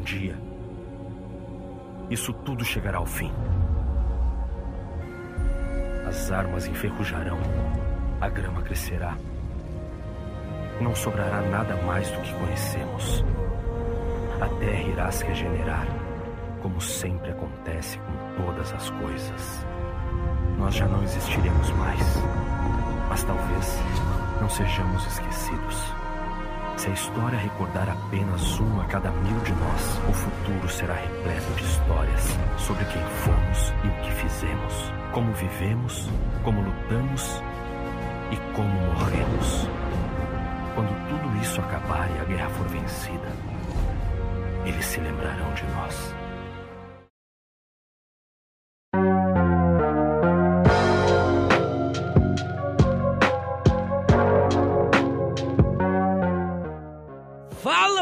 um dia, isso tudo chegará ao fim. As armas enferrujarão, a grama crescerá. Não sobrará nada mais do que conhecemos. A terra irá se regenerar, como sempre acontece com todas as coisas. Nós já não existiremos mais, mas talvez não sejamos esquecidos. Se a história recordar apenas um a cada mil de nós, o futuro será repleto de histórias sobre quem fomos e o que fizemos, como vivemos, como lutamos e como morremos. Quando tudo isso acabar e a guerra for vencida, eles se lembrarão de nós.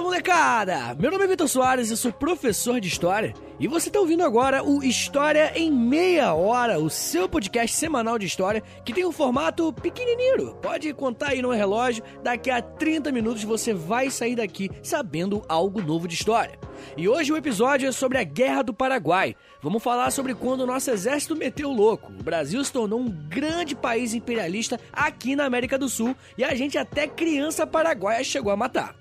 Molecada! Meu nome é Vitor Soares, eu sou professor de História e você está ouvindo agora o História em Meia Hora, o seu podcast semanal de História que tem um formato pequenininho. Pode contar aí no relógio, daqui a 30 minutos você vai sair daqui sabendo algo novo de História. E hoje o episódio é sobre a Guerra do Paraguai. Vamos falar sobre quando o nosso exército meteu louco. O Brasil se tornou um grande país imperialista aqui na América do Sul e a gente até criança paraguaia chegou a matar.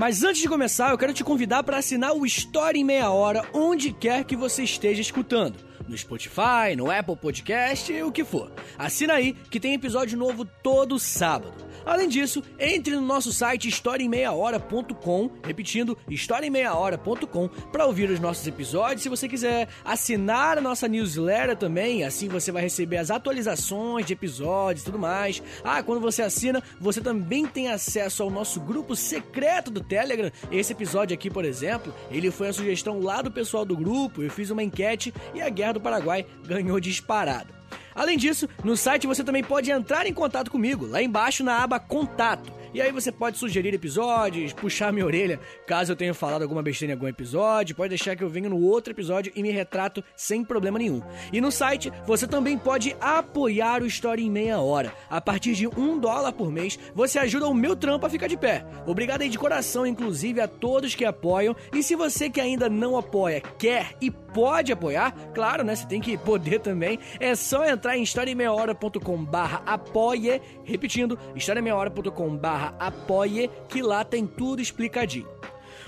Mas antes de começar, eu quero te convidar para assinar o História em Meia Hora onde quer que você esteja escutando. No Spotify, no Apple Podcast, o que for. Assina aí que tem episódio novo todo sábado. Além disso, entre no nosso site historiaemmeiahora.com, repetindo, historiaemmeiahora.com, para ouvir os nossos episódios. Se você quiser assinar a nossa newsletter também, assim você vai receber as atualizações de episódios e tudo mais. Ah, quando você assina, você também tem acesso ao nosso grupo secreto do Telegram. Esse episódio aqui, por exemplo, ele foi a sugestão lá do pessoal do grupo. Eu fiz uma enquete e a Guerra do Paraguai ganhou disparado. Além disso, no site você também pode entrar em contato comigo, lá embaixo na aba Contato. E aí você pode sugerir episódios, puxar minha orelha caso eu tenha falado alguma besteira em algum episódio, pode deixar que eu venha no outro episódio e me retrato sem problema nenhum. E no site você também pode apoiar o História em Meia Hora. A partir de um dólar por mês, você ajuda o meu trampo a ficar de pé. Obrigado aí de coração, inclusive, a todos que apoiam. E se você que ainda não apoia, quer e pode apoiar, claro, né? Você tem que poder também. É só entrar em historiaemmeiahora.com barra apoie, repetindo, historiaemmeiahora.com barra apoie, que lá tem tudo explicadinho.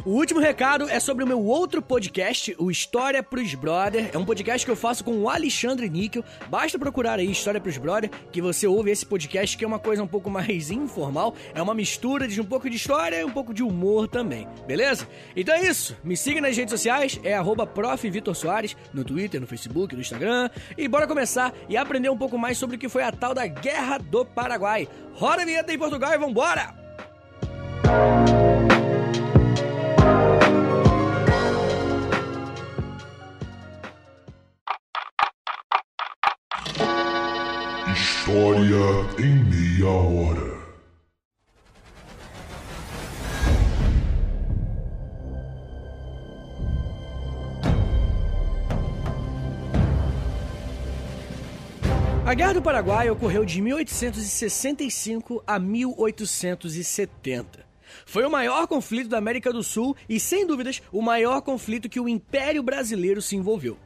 O último recado é sobre o meu outro podcast, o História pros Brother. É um podcast que eu faço com o Alexandre Níquel. Basta procurar aí História pros Brother que você ouve esse podcast que é uma coisa um pouco mais informal. É uma mistura de um pouco de história e um pouco de humor também, beleza? Então é isso. Me siga nas redes sociais, é arroba Soares, no Twitter, no Facebook, no Instagram. E bora começar e aprender um pouco mais sobre o que foi a tal da Guerra do Paraguai. Roda a vinheta em Portugal e vambora! Em meia hora. A Guerra do Paraguai ocorreu de 1865 a 1870. Foi o maior conflito da América do Sul e, sem dúvidas, o maior conflito que o Império Brasileiro se envolveu.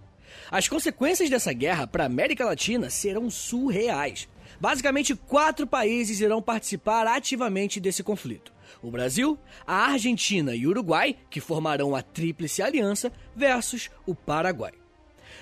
As consequências dessa guerra para a América Latina serão surreais. Basicamente, quatro países irão participar ativamente desse conflito: o Brasil, a Argentina e o Uruguai, que formarão a Tríplice Aliança, versus o Paraguai.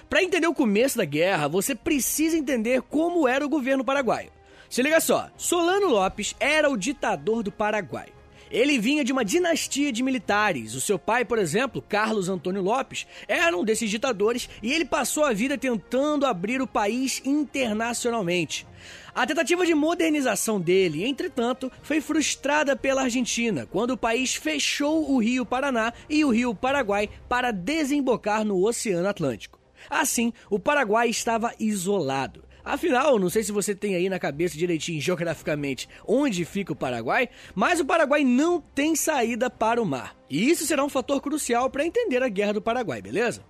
Para entender o começo da guerra, você precisa entender como era o governo paraguaio. Se liga só, Solano Lopes era o ditador do Paraguai. Ele vinha de uma dinastia de militares. O seu pai, por exemplo, Carlos Antônio Lopes, era um desses ditadores e ele passou a vida tentando abrir o país internacionalmente. A tentativa de modernização dele, entretanto, foi frustrada pela Argentina, quando o país fechou o Rio Paraná e o Rio Paraguai para desembocar no Oceano Atlântico. Assim, o Paraguai estava isolado. Afinal, não sei se você tem aí na cabeça direitinho geograficamente onde fica o Paraguai, mas o Paraguai não tem saída para o mar. E isso será um fator crucial para entender a Guerra do Paraguai, beleza?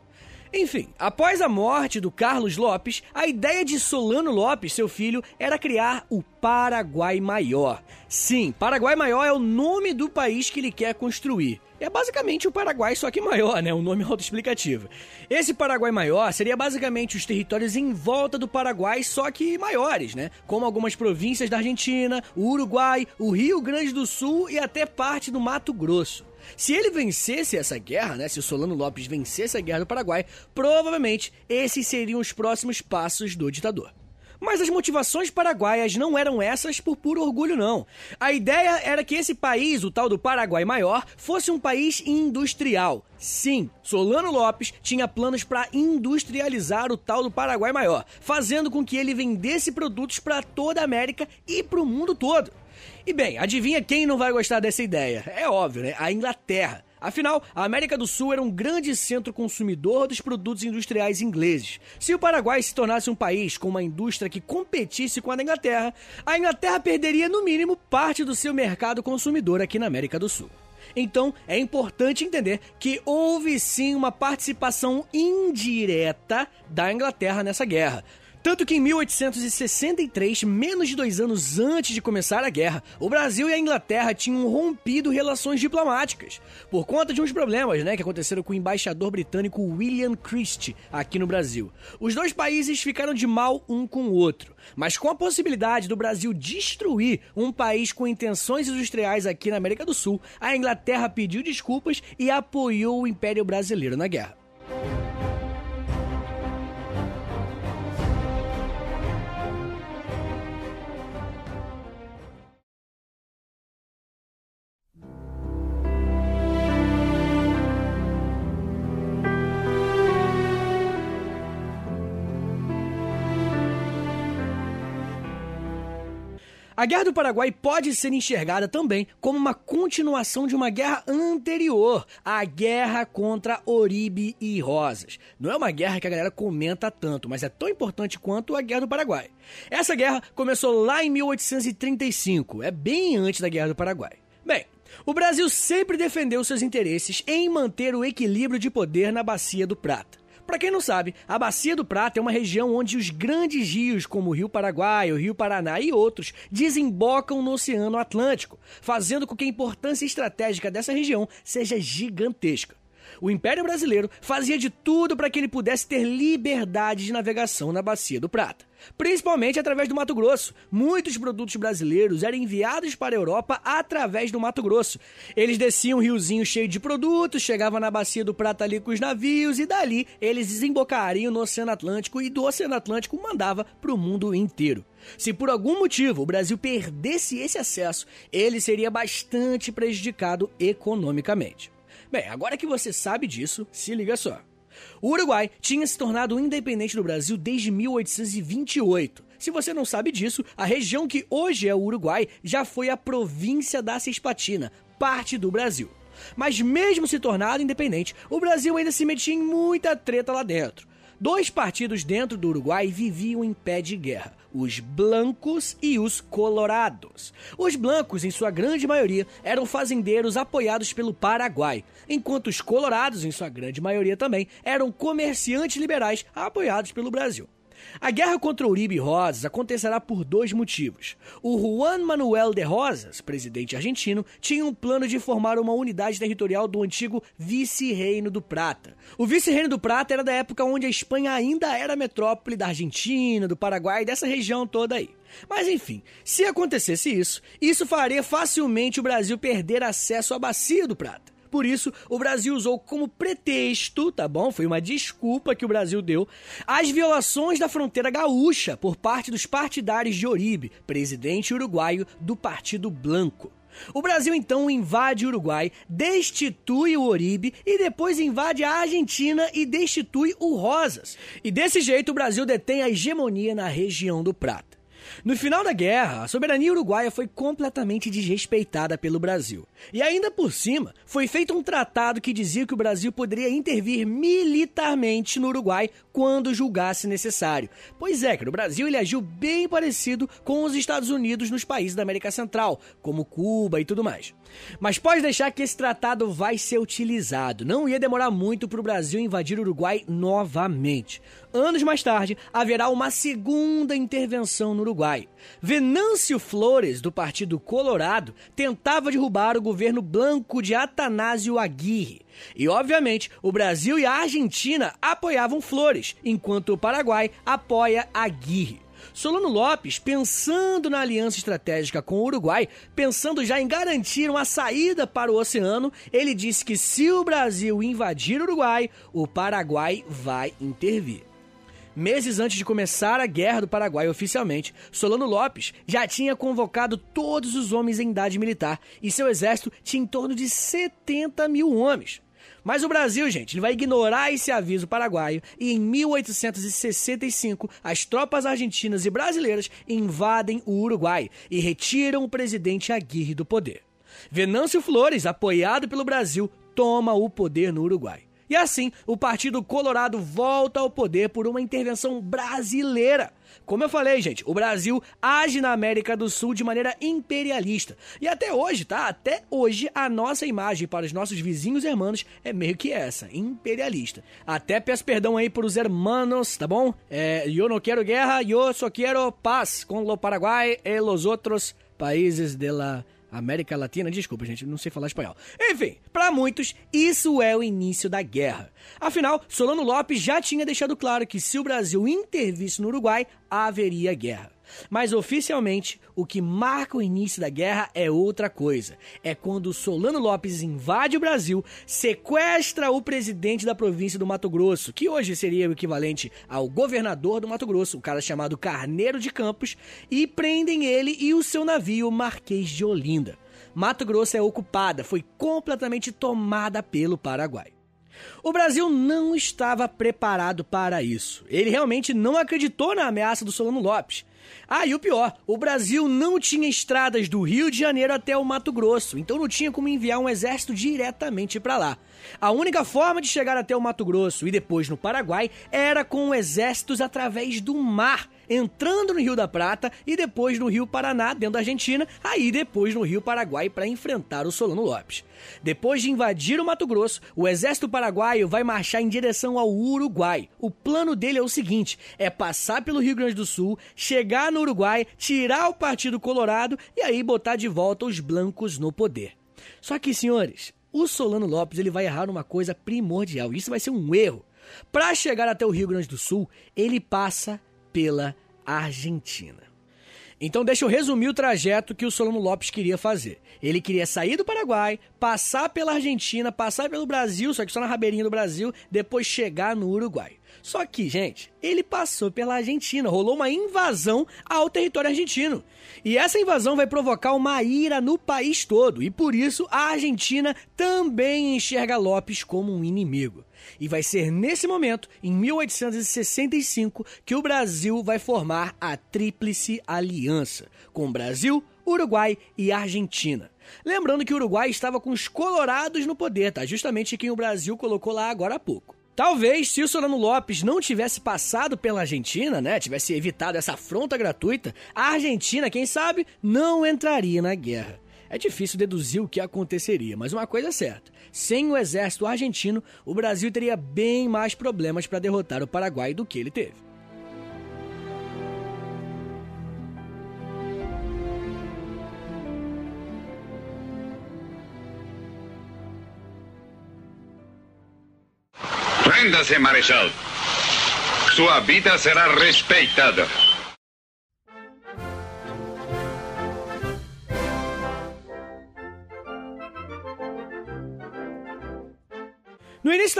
Enfim, após a morte do Carlos Lopes, a ideia de Solano Lopes, seu filho, era criar o Paraguai Maior. Sim, Paraguai Maior é o nome do país que ele quer construir. É basicamente o Paraguai, só que maior, né? Um nome autoexplicativo. Esse Paraguai maior seria basicamente os territórios em volta do Paraguai, só que maiores, né? Como algumas províncias da Argentina, o Uruguai, o Rio Grande do Sul e até parte do Mato Grosso. Se ele vencesse essa guerra, né, se o Solano Lopes vencesse a guerra do Paraguai, provavelmente esses seriam os próximos passos do ditador. Mas as motivações paraguaias não eram essas por puro orgulho, não. A ideia era que esse país, o tal do Paraguai Maior, fosse um país industrial. Sim, Solano Lopes tinha planos para industrializar o tal do Paraguai Maior, fazendo com que ele vendesse produtos para toda a América e para o mundo todo. E bem, adivinha quem não vai gostar dessa ideia? É óbvio, né? A Inglaterra. Afinal, a América do Sul era um grande centro consumidor dos produtos industriais ingleses. Se o Paraguai se tornasse um país com uma indústria que competisse com a da Inglaterra, a Inglaterra perderia no mínimo parte do seu mercado consumidor aqui na América do Sul. Então, é importante entender que houve sim uma participação indireta da Inglaterra nessa guerra. Tanto que em 1863, menos de dois anos antes de começar a guerra, o Brasil e a Inglaterra tinham rompido relações diplomáticas por conta de uns problemas né, que aconteceram com o embaixador britânico William Christie aqui no Brasil. Os dois países ficaram de mal um com o outro, mas com a possibilidade do Brasil destruir um país com intenções industriais aqui na América do Sul, a Inglaterra pediu desculpas e apoiou o Império Brasileiro na guerra. A Guerra do Paraguai pode ser enxergada também como uma continuação de uma guerra anterior, a Guerra contra Oribe e Rosas. Não é uma guerra que a galera comenta tanto, mas é tão importante quanto a Guerra do Paraguai. Essa guerra começou lá em 1835, é bem antes da Guerra do Paraguai. Bem, o Brasil sempre defendeu seus interesses em manter o equilíbrio de poder na Bacia do Prata. Para quem não sabe, a Bacia do Prata é uma região onde os grandes rios, como o Rio Paraguai, o Rio Paraná e outros, desembocam no Oceano Atlântico, fazendo com que a importância estratégica dessa região seja gigantesca. O Império Brasileiro fazia de tudo para que ele pudesse ter liberdade de navegação na Bacia do Prata, principalmente através do Mato Grosso. Muitos produtos brasileiros eram enviados para a Europa através do Mato Grosso. Eles desciam um riozinho cheio de produtos, chegavam na Bacia do Prata ali com os navios e dali eles desembocariam no Oceano Atlântico e do Oceano Atlântico mandava para o mundo inteiro. Se por algum motivo o Brasil perdesse esse acesso, ele seria bastante prejudicado economicamente. Bem, agora que você sabe disso, se liga só. O Uruguai tinha se tornado independente do Brasil desde 1828. Se você não sabe disso, a região que hoje é o Uruguai já foi a província da Cisplatina, parte do Brasil. Mas mesmo se tornado independente, o Brasil ainda se metia em muita treta lá dentro. Dois partidos dentro do Uruguai viviam em pé de guerra: os blancos e os colorados. Os blancos, em sua grande maioria, eram fazendeiros apoiados pelo Paraguai, enquanto os colorados, em sua grande maioria também, eram comerciantes liberais apoiados pelo Brasil. A guerra contra Uribe Rosas acontecerá por dois motivos. O Juan Manuel de Rosas, presidente argentino, tinha um plano de formar uma unidade territorial do antigo Vice-Reino do Prata. O Vice-Reino do Prata era da época onde a Espanha ainda era metrópole da Argentina, do Paraguai, dessa região toda aí. Mas enfim, se acontecesse isso, isso faria facilmente o Brasil perder acesso à Bacia do Prata. Por isso, o Brasil usou como pretexto, tá bom? Foi uma desculpa que o Brasil deu, as violações da fronteira gaúcha por parte dos partidários de Oribe, presidente uruguaio do Partido Blanco. O Brasil então invade o Uruguai, destitui o Oribe e depois invade a Argentina e destitui o Rosas. E desse jeito o Brasil detém a hegemonia na região do Prata. No final da guerra, a soberania uruguaia foi completamente desrespeitada pelo Brasil. E ainda por cima, foi feito um tratado que dizia que o Brasil poderia intervir militarmente no Uruguai quando julgasse necessário. Pois é, que o Brasil ele agiu bem parecido com os Estados Unidos nos países da América Central, como Cuba e tudo mais. Mas pode deixar que esse tratado vai ser utilizado. Não ia demorar muito para o Brasil invadir o Uruguai novamente. Anos mais tarde, haverá uma segunda intervenção no Uruguai. Venâncio Flores, do Partido Colorado, tentava derrubar o governo blanco de Atanásio Aguirre. E, obviamente, o Brasil e a Argentina apoiavam Flores, enquanto o Paraguai apoia Aguirre. Solano Lopes, pensando na aliança estratégica com o Uruguai, pensando já em garantir uma saída para o oceano, ele disse que se o Brasil invadir o Uruguai, o Paraguai vai intervir. Meses antes de começar a Guerra do Paraguai oficialmente, Solano Lopes já tinha convocado todos os homens em idade militar e seu exército tinha em torno de 70 mil homens. Mas o Brasil, gente, ele vai ignorar esse aviso paraguaio e em 1865 as tropas argentinas e brasileiras invadem o Uruguai e retiram o presidente Aguirre do poder. Venâncio Flores, apoiado pelo Brasil, toma o poder no Uruguai. E assim, o Partido Colorado volta ao poder por uma intervenção brasileira. Como eu falei, gente, o Brasil age na América do Sul de maneira imperialista. E até hoje, tá? Até hoje, a nossa imagem para os nossos vizinhos irmãos é meio que essa, imperialista. Até peço perdão aí para os hermanos, tá bom? É, eu não quero guerra, eu só quero paz com o Paraguai e os outros países de la América Latina, desculpa, gente, não sei falar espanhol. Enfim, para muitos, isso é o início da guerra. Afinal, Solano Lopes já tinha deixado claro que se o Brasil intervisse no Uruguai, haveria guerra. Mas oficialmente, o que marca o início da guerra é outra coisa. É quando Solano Lopes invade o Brasil, sequestra o presidente da província do Mato Grosso, que hoje seria o equivalente ao governador do Mato Grosso, um cara chamado Carneiro de Campos, e prendem ele e o seu navio Marquês de Olinda. Mato Grosso é ocupada, foi completamente tomada pelo Paraguai. O Brasil não estava preparado para isso. Ele realmente não acreditou na ameaça do Solano Lopes. Ah, e o pior, o Brasil não tinha estradas do Rio de Janeiro até o Mato Grosso, então não tinha como enviar um exército diretamente para lá. A única forma de chegar até o Mato Grosso e depois no Paraguai era com exércitos através do mar, entrando no Rio da Prata e depois no Rio Paraná, dentro da Argentina, aí depois no Rio Paraguai para enfrentar o Solano Lopes. Depois de invadir o Mato Grosso, o exército paraguaio vai marchar em direção ao Uruguai. O plano dele é o seguinte: é passar pelo Rio Grande do Sul, chegar no Uruguai, tirar o Partido Colorado e aí botar de volta os blancos no poder. Só que, senhores, o Solano Lopes ele vai errar uma coisa primordial. Isso vai ser um erro. Para chegar até o Rio Grande do Sul, ele passa pela Argentina. Então deixa eu resumir o trajeto que o Solano Lopes queria fazer. Ele queria sair do Paraguai, passar pela Argentina, passar pelo Brasil, só que só na rabeirinha do Brasil, depois chegar no Uruguai. Só que, gente, ele passou pela Argentina, rolou uma invasão ao território argentino. E essa invasão vai provocar uma ira no país todo, e por isso a Argentina também enxerga Lopes como um inimigo. E vai ser nesse momento, em 1865, que o Brasil vai formar a Tríplice Aliança, com Brasil, Uruguai e Argentina. Lembrando que o Uruguai estava com os colorados no poder, tá? Justamente quem o Brasil colocou lá agora há pouco. Talvez se o Solano Lopes não tivesse passado pela Argentina, né, tivesse evitado essa afronta gratuita, a Argentina, quem sabe, não entraria na guerra. É difícil deduzir o que aconteceria, mas uma coisa é certa: sem o exército argentino, o Brasil teria bem mais problemas para derrotar o Paraguai do que ele teve. Renda-se, Marechal. Sua vida será respeitada.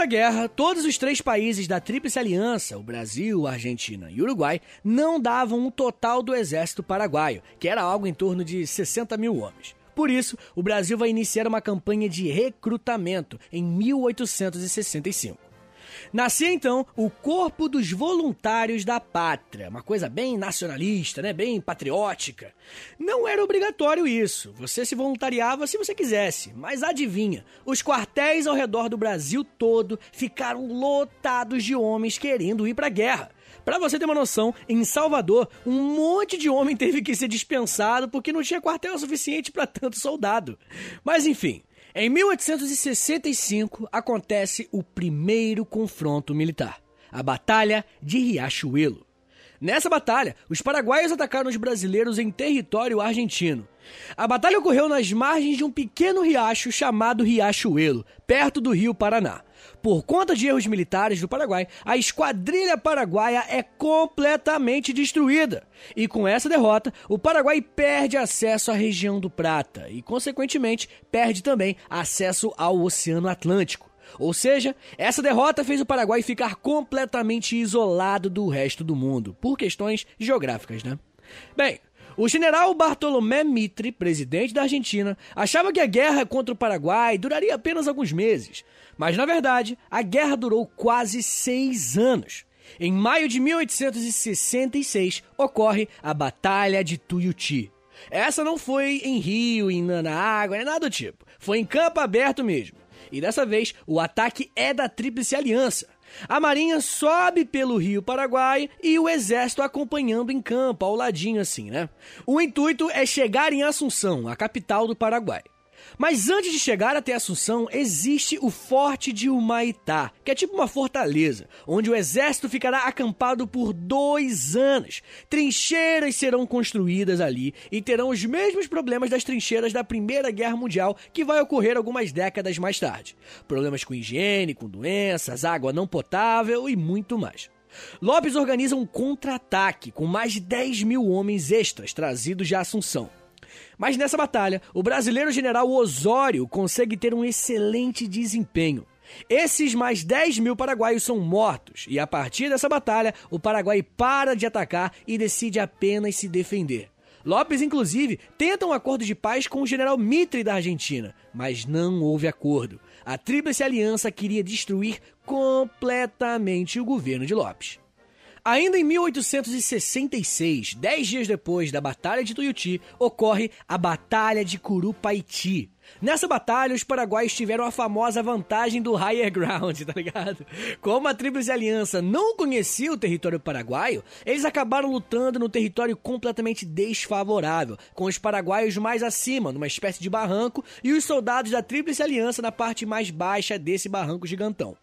Da guerra, todos os três países da Tríplice Aliança, o Brasil, a Argentina e o Uruguai, não davam um total do exército paraguaio, que era algo em torno de 60 mil homens. Por isso, o Brasil vai iniciar uma campanha de recrutamento em 1865. Nascia então o Corpo dos Voluntários da Pátria, uma coisa bem nacionalista, né, bem patriótica. Não era obrigatório isso, você se voluntariava se você quisesse, mas adivinha, os quartéis ao redor do Brasil todo ficaram lotados de homens querendo ir para a guerra. Para você ter uma noção, em Salvador, um monte de homem teve que ser dispensado porque não tinha quartel suficiente para tanto soldado. Mas enfim, em 1865 acontece o primeiro confronto militar, a Batalha de Riachuelo. Nessa batalha, os paraguaios atacaram os brasileiros em território argentino. A batalha ocorreu nas margens de um pequeno riacho chamado Riachuelo, perto do rio Paraná. Por conta de erros militares do Paraguai, a esquadrilha paraguaia é completamente destruída. E com essa derrota, o Paraguai perde acesso à região do Prata e, consequentemente, perde também acesso ao Oceano Atlântico. Ou seja, essa derrota fez o Paraguai ficar completamente isolado do resto do mundo, por questões geográficas, né? Bem, o general Bartolomé Mitre, presidente da Argentina, achava que a guerra contra o Paraguai duraria apenas alguns meses. Mas, na verdade, a guerra durou quase seis anos. Em maio de 1866, ocorre a Batalha de Tuiuti. Essa não foi em rio, em, na água, nem nada do tipo. Foi em campo aberto mesmo. E dessa vez, o ataque é da Tríplice Aliança. A marinha sobe pelo rio Paraguai e o exército acompanhando em campo, ao ladinho assim, né? O intuito é chegar em Assunção, a capital do Paraguai. Mas antes de chegar até Assunção, existe o Forte de Humaitá, que é tipo uma fortaleza, onde o exército ficará acampado por dois anos. Trincheiras serão construídas ali e terão os mesmos problemas das trincheiras da Primeira Guerra Mundial, que vai ocorrer algumas décadas mais tarde. Problemas com higiene, com doenças, água não potável e muito mais. Lopes organiza um contra-ataque com mais de 10 mil homens extras trazidos de Assunção. Mas nessa batalha, o brasileiro general Osório consegue ter um excelente desempenho. Esses mais 10 mil paraguaios são mortos, e a partir dessa batalha, o Paraguai para de atacar e decide apenas se defender. Lopes, inclusive, tenta um acordo de paz com o general Mitre da Argentina, mas não houve acordo. A Tríplice Aliança queria destruir completamente o governo de Lopes. Ainda em 1866, dez dias depois da Batalha de Tuiuti, ocorre a Batalha de Curupaiti. Nessa batalha, os paraguaios tiveram a famosa vantagem do higher ground, tá ligado? Como a Tríplice Aliança não conhecia o território paraguaio, eles acabaram lutando no território completamente desfavorável, com os paraguaios mais acima, numa espécie de barranco, e os soldados da Tríplice Aliança na parte mais baixa desse barranco gigantão.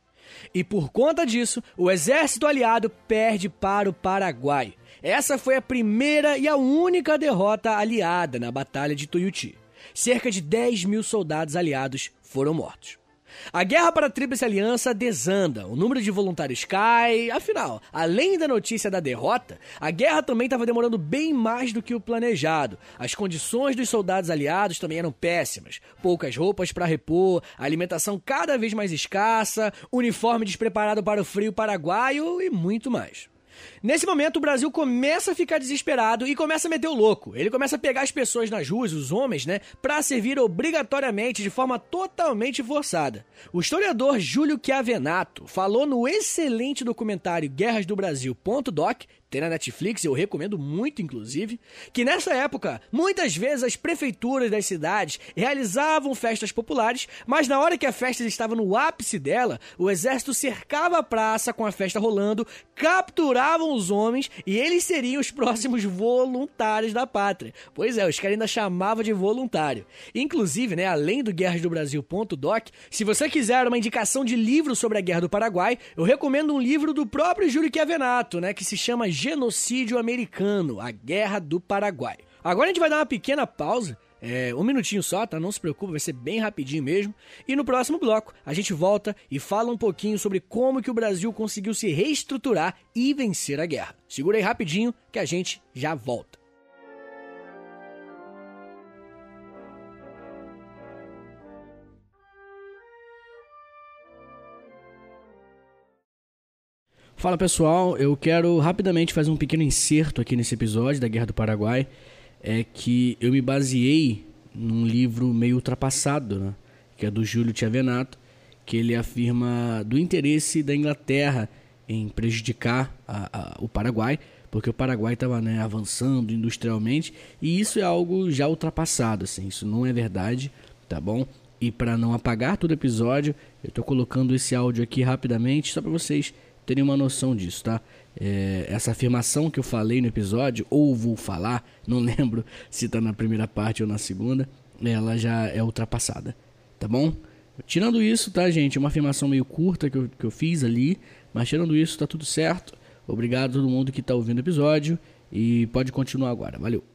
E por conta disso, o exército aliado perde para o Paraguai. Essa foi a primeira e a única derrota aliada na Batalha de Tuiuti. Cerca de 10 mil soldados aliados foram mortos. A guerra para a Tríplice Aliança desanda, o número de voluntários cai. Afinal, além da notícia da derrota, a guerra também estava demorando bem mais do que o planejado. As condições dos soldados aliados também eram péssimas: poucas roupas para repor, alimentação cada vez mais escassa, uniforme despreparado para o frio paraguaio e muito mais. Nesse momento, o Brasil começa a ficar desesperado e começa a meter o louco. Ele começa a pegar as pessoas nas ruas, os homens, né, para servir obrigatoriamente de forma totalmente forçada. O historiador Júlio Chiavenato falou no excelente documentário Guerras do Brasil.doc tem na Netflix, eu recomendo muito, inclusive, que nessa época, muitas vezes as prefeituras das cidades realizavam festas populares, mas na hora que a festa estava no ápice dela, o exército cercava a praça com a festa rolando, capturavam os homens e eles seriam os próximos voluntários da pátria. Pois é, os caras ainda chamavam de voluntário. Inclusive, né, além do Guerras do Brasil.doc, se você quiser uma indicação de livro sobre a Guerra do Paraguai, eu recomendo um livro do próprio Júlio Chiavenato, né, que se chama genocídio americano, a Guerra do Paraguai. Agora a gente vai dar uma pequena pausa, é, um minutinho só, tá? Não se preocupe, vai ser bem rapidinho mesmo. E no próximo bloco a gente volta e fala um pouquinho sobre como que o Brasil conseguiu se reestruturar e vencer a guerra. Segura aí rapidinho que a gente já volta. Fala pessoal, eu quero rapidamente fazer um pequeno inserto aqui nesse episódio da Guerra do Paraguai. É que eu me baseei num livro meio ultrapassado, né? que é do Júlio Tiavenato, que ele afirma do interesse da Inglaterra em prejudicar a, a, o Paraguai, porque o Paraguai estava né, avançando industrialmente e isso é algo já ultrapassado, assim, isso não é verdade, tá bom? E para não apagar todo o episódio, eu estou colocando esse áudio aqui rapidamente só para vocês terem uma noção disso, tá? É, essa afirmação que eu falei no episódio, ou vou falar, não lembro se tá na primeira parte ou na segunda, ela já é ultrapassada, tá bom? Tirando isso, tá, gente? Uma afirmação meio curta que eu, que eu fiz ali, mas tirando isso, tá tudo certo. Obrigado a todo mundo que tá ouvindo o episódio e pode continuar agora. Valeu!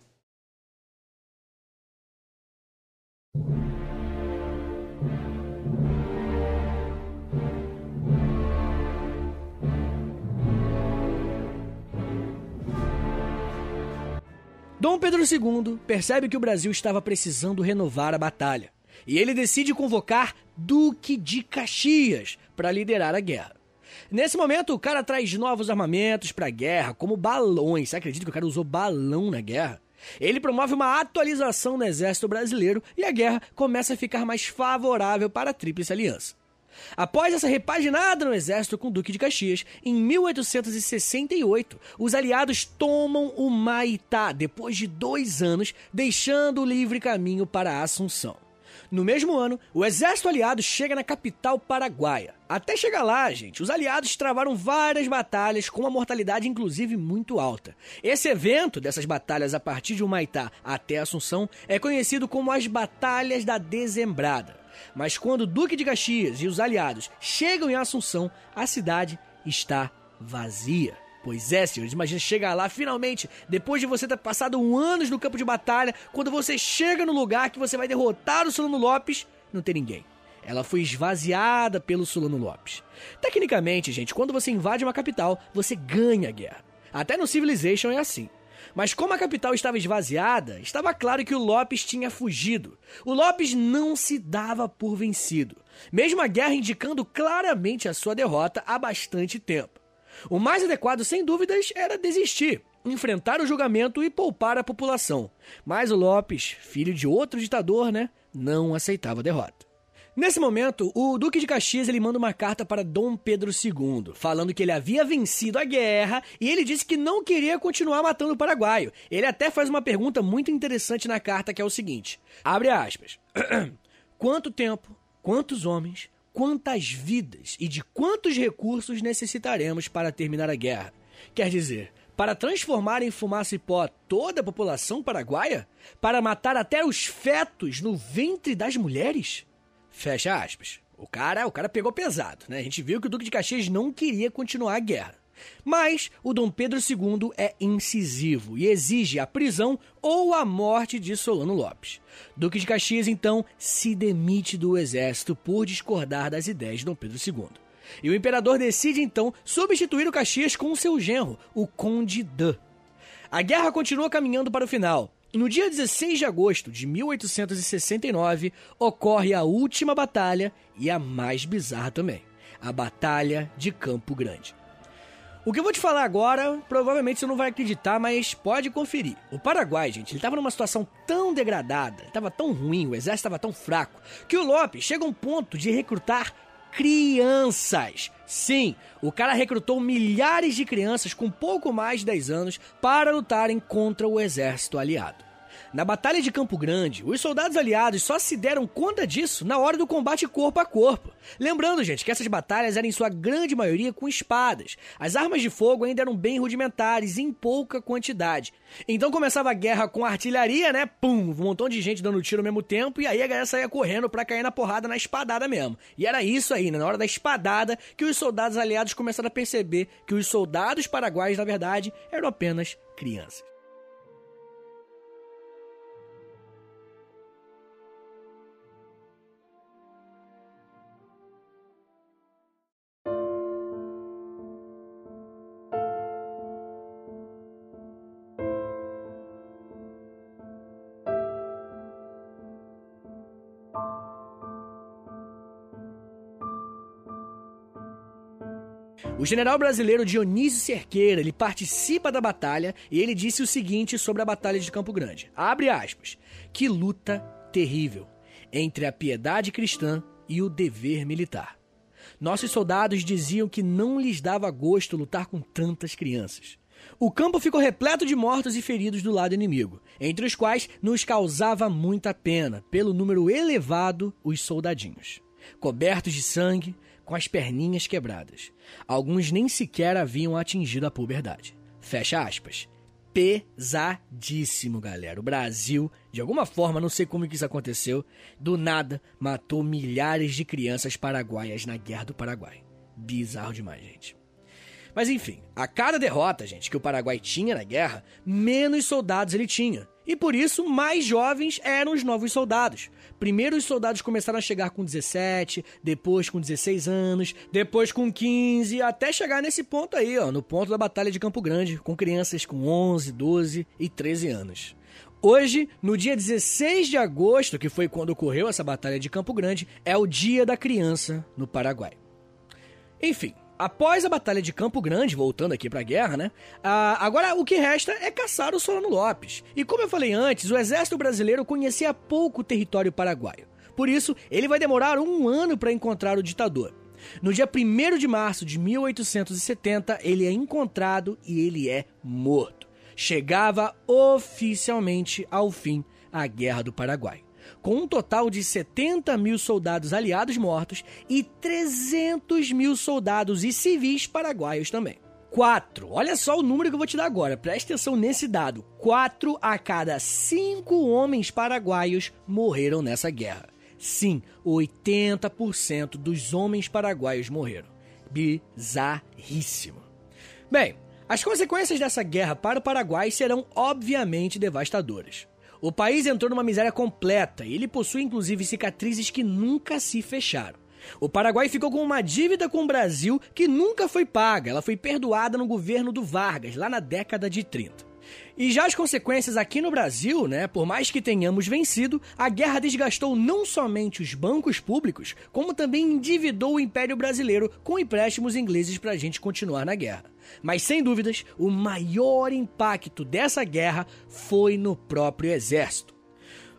Dom Pedro II percebe que o Brasil estava precisando renovar a batalha e ele decide convocar Duque de Caxias para liderar a guerra. Nesse momento, o cara traz novos armamentos para a guerra, como balões. Você acredita que o cara usou balão na guerra? Ele promove uma atualização no exército brasileiro e a guerra começa a ficar mais favorável para a Tríplice Aliança. Após essa repaginada no exército com o Duque de Caxias, em 1868, os aliados tomam o Maitá depois de dois anos, deixando o livre caminho para a Assunção. No mesmo ano, o exército aliado chega na capital paraguaia. Até chegar lá, gente, os aliados travaram várias batalhas com uma mortalidade inclusive muito alta. Esse evento dessas batalhas a partir de Humaitá até Assunção é conhecido como as Batalhas da Dezembrada. Mas quando o Duque de Caxias e os aliados chegam em Assunção, a cidade está vazia. Pois é, senhores, imagina chegar lá finalmente, depois de você ter passado um anos no campo de batalha, quando você chega no lugar que você vai derrotar o Solano Lopes, não tem ninguém. Ela foi esvaziada pelo Solano Lopes. Tecnicamente, gente, quando você invade uma capital, você ganha a guerra. Até no Civilization é assim. Mas como a capital estava esvaziada, estava claro que o Lopes tinha fugido. O Lopes não se dava por vencido, mesmo a guerra indicando claramente a sua derrota há bastante tempo. O mais adequado, sem dúvidas, era desistir, enfrentar o julgamento e poupar a população. Mas o Lopes, filho de outro ditador, né, não aceitava a derrota. Nesse momento, o Duque de Caxias ele manda uma carta para Dom Pedro II, falando que ele havia vencido a guerra e ele disse que não queria continuar matando o paraguaio. Ele até faz uma pergunta muito interessante na carta que é o seguinte: abre aspas. Quanto tempo, quantos homens, quantas vidas e de quantos recursos necessitaremos para terminar a guerra. Quer dizer, para transformar em fumaça e pó toda a população paraguaia? Para matar até os fetos no ventre das mulheres? Fecha aspas. O cara, o cara pegou pesado, né? A gente viu que o Duque de Caxias não queria continuar a guerra. Mas o Dom Pedro II é incisivo e exige a prisão ou a morte de Solano Lopes. Duque de Caxias, então, se demite do exército por discordar das ideias de Dom Pedro II. E o imperador decide, então, substituir o Caxias com seu genro, o Conde Dan. A guerra continua caminhando para o final. No dia 16 de agosto de 1869, ocorre a última batalha e a mais bizarra também: a Batalha de Campo Grande. O que eu vou te falar agora, provavelmente você não vai acreditar, mas pode conferir. O Paraguai, gente, ele tava numa situação tão degradada, tava tão ruim, o exército tava tão fraco, que o Lopes chega a um ponto de recrutar crianças. Sim, o cara recrutou milhares de crianças com pouco mais de 10 anos para lutarem contra o exército aliado. Na Batalha de Campo Grande, os soldados aliados só se deram conta disso na hora do combate corpo a corpo. Lembrando, gente, que essas batalhas eram em sua grande maioria com espadas. As armas de fogo ainda eram bem rudimentares em pouca quantidade. Então começava a guerra com artilharia, né? Pum, um montão de gente dando tiro ao mesmo tempo e aí a galera saía correndo para cair na porrada na espadada mesmo. E era isso aí, né? na hora da espadada, que os soldados aliados começaram a perceber que os soldados paraguaios, na verdade, eram apenas crianças. General brasileiro Dionísio Cerqueira, ele participa da batalha e ele disse o seguinte sobre a batalha de Campo Grande. Abre aspas. Que luta terrível entre a piedade cristã e o dever militar. Nossos soldados diziam que não lhes dava gosto lutar com tantas crianças. O campo ficou repleto de mortos e feridos do lado inimigo, entre os quais nos causava muita pena, pelo número elevado, os soldadinhos. Cobertos de sangue, com as perninhas quebradas. Alguns nem sequer haviam atingido a puberdade. Fecha aspas. Pesadíssimo, galera. O Brasil, de alguma forma, não sei como que isso aconteceu, do nada matou milhares de crianças paraguaias na Guerra do Paraguai. Bizarro demais, gente. Mas enfim, a cada derrota, gente, que o Paraguai tinha na guerra, menos soldados ele tinha. E por isso, mais jovens eram os novos soldados. Primeiro os soldados começaram a chegar com 17, depois com 16 anos, depois com 15, até chegar nesse ponto aí, ó, no ponto da Batalha de Campo Grande, com crianças com 11, 12 e 13 anos. Hoje, no dia 16 de agosto, que foi quando ocorreu essa Batalha de Campo Grande, é o Dia da Criança no Paraguai. Enfim, Após a Batalha de Campo Grande, voltando aqui pra guerra, né? Ah, agora o que resta é caçar o Solano Lopes. E como eu falei antes, o exército brasileiro conhecia pouco o território paraguaio. Por isso, ele vai demorar um ano para encontrar o ditador. No dia 1 de março de 1870, ele é encontrado e ele é morto. Chegava oficialmente ao fim a Guerra do Paraguai com um total de 70 mil soldados aliados mortos e 300 mil soldados e civis paraguaios também. 4. Olha só o número que eu vou te dar agora, preste atenção nesse dado. 4 a cada 5 homens paraguaios morreram nessa guerra. Sim, 80% dos homens paraguaios morreram. Bizarríssimo. Bem, as consequências dessa guerra para o Paraguai serão obviamente devastadoras. O país entrou numa miséria completa e ele possui inclusive cicatrizes que nunca se fecharam. O Paraguai ficou com uma dívida com o Brasil que nunca foi paga, ela foi perdoada no governo do Vargas, lá na década de 30. E já as consequências aqui no Brasil, né, por mais que tenhamos vencido, a guerra desgastou não somente os bancos públicos, como também endividou o Império Brasileiro com empréstimos ingleses para a gente continuar na guerra. Mas sem dúvidas, o maior impacto dessa guerra foi no próprio exército.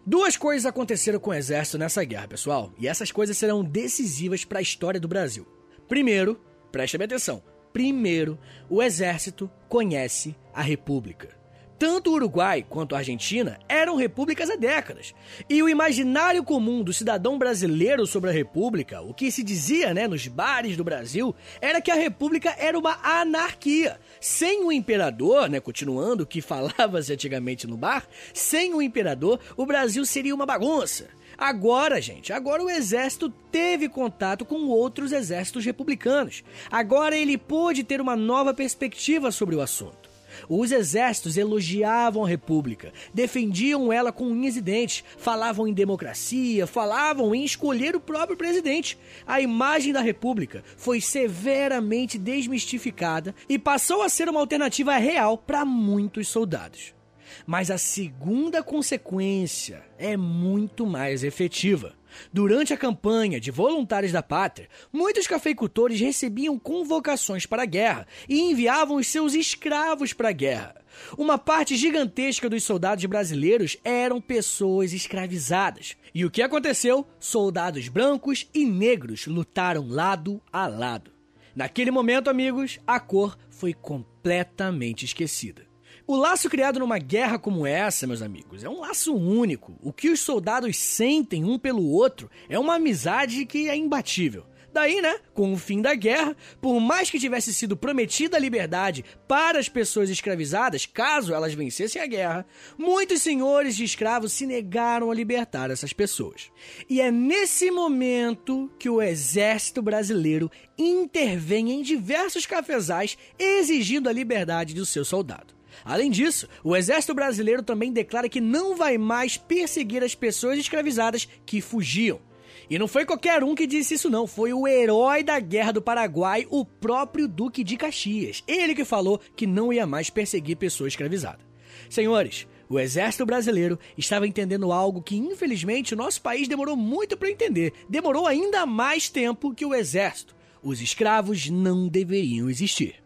Duas coisas aconteceram com o exército nessa guerra, pessoal, e essas coisas serão decisivas para a história do Brasil. Primeiro, preste atenção. Primeiro, o exército conhece a república. Tanto o Uruguai quanto a Argentina eram repúblicas há décadas. E o imaginário comum do cidadão brasileiro sobre a república, o que se dizia né, nos bares do Brasil, era que a república era uma anarquia. Sem o imperador, né, continuando o que falava-se antigamente no bar, sem o imperador, o Brasil seria uma bagunça. Agora, gente, agora o exército teve contato com outros exércitos republicanos. Agora ele pôde ter uma nova perspectiva sobre o assunto. Os exércitos elogiavam a República, defendiam ela com unhas e dentes, falavam em democracia, falavam em escolher o próprio presidente. A imagem da República foi severamente desmistificada e passou a ser uma alternativa real para muitos soldados. Mas a segunda consequência é muito mais efetiva. Durante a campanha de voluntários da pátria, muitos cafeicultores recebiam convocações para a guerra e enviavam os seus escravos para a guerra. Uma parte gigantesca dos soldados brasileiros eram pessoas escravizadas. E o que aconteceu? Soldados brancos e negros lutaram lado a lado. Naquele momento, amigos, a cor foi completamente esquecida. O laço criado numa guerra como essa, meus amigos, é um laço único. O que os soldados sentem um pelo outro é uma amizade que é imbatível. Daí, né, com o fim da guerra, por mais que tivesse sido prometida a liberdade para as pessoas escravizadas, caso elas vencessem a guerra, muitos senhores de escravos se negaram a libertar essas pessoas. E é nesse momento que o exército brasileiro intervém em diversos cafezais exigindo a liberdade do seu soldado. Além disso, o exército brasileiro também declara que não vai mais perseguir as pessoas escravizadas que fugiam. E não foi qualquer um que disse isso não, foi o herói da Guerra do Paraguai, o próprio Duque de Caxias. Ele que falou que não ia mais perseguir pessoas escravizadas. Senhores, o exército brasileiro estava entendendo algo que infelizmente o nosso país demorou muito para entender. Demorou ainda mais tempo que o exército. Os escravos não deveriam existir.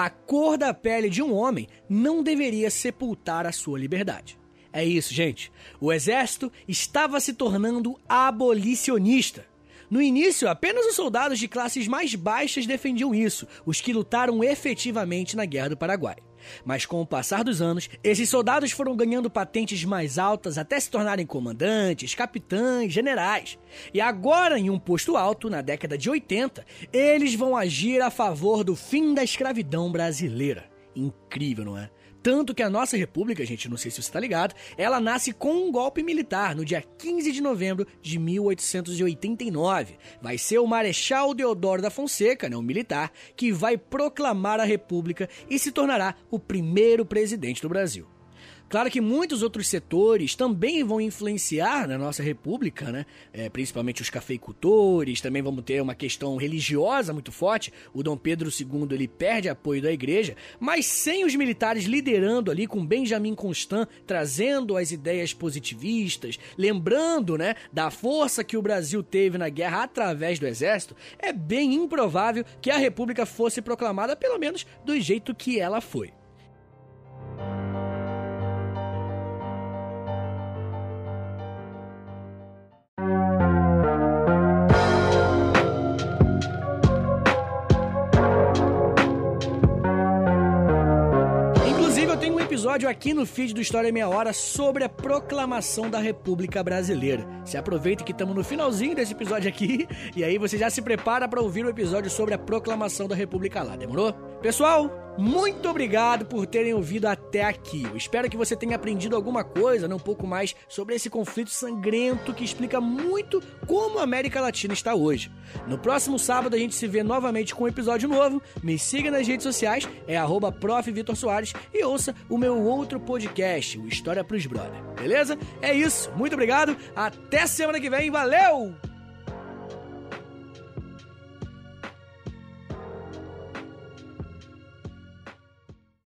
A cor da pele de um homem não deveria sepultar a sua liberdade. É isso, gente. O exército estava se tornando abolicionista. No início, apenas os soldados de classes mais baixas defendiam isso, os que lutaram efetivamente na Guerra do Paraguai. Mas com o passar dos anos, esses soldados foram ganhando patentes mais altas até se tornarem comandantes, capitães, generais. E agora, em um posto alto, na década de 80, eles vão agir a favor do fim da escravidão brasileira. Incrível, não é? Tanto que a nossa república, gente, não sei se você está ligado, ela nasce com um golpe militar no dia 15 de novembro de 1889. Vai ser o Marechal Deodoro da Fonseca, né, um militar, que vai proclamar a república e se tornará o primeiro presidente do Brasil. Claro que muitos outros setores também vão influenciar na nossa república, né? É, principalmente os cafeicultores, também vamos ter uma questão religiosa muito forte. O Dom Pedro II ele perde apoio da igreja, mas sem os militares liderando ali com Benjamin Constant, trazendo as ideias positivistas, lembrando, né, da força que o Brasil teve na guerra através do exército, é bem improvável que a república fosse proclamada pelo menos do jeito que ela foi. Episódio aqui no feed do História Meia Hora sobre a proclamação da República Brasileira. Se aproveita que estamos no finalzinho desse episódio aqui e aí você já se prepara para ouvir o episódio sobre a proclamação da República lá, demorou? Pessoal, muito obrigado por terem ouvido até aqui. Eu espero que você tenha aprendido alguma coisa, né, um pouco mais sobre esse conflito sangrento que explica muito como a América Latina está hoje. No próximo sábado a gente se vê novamente com um episódio novo. Me siga nas redes sociais, é arroba e ouça o meu outro podcast, o História Pros Brother. Beleza? É isso. Muito obrigado. Até semana que vem. Valeu!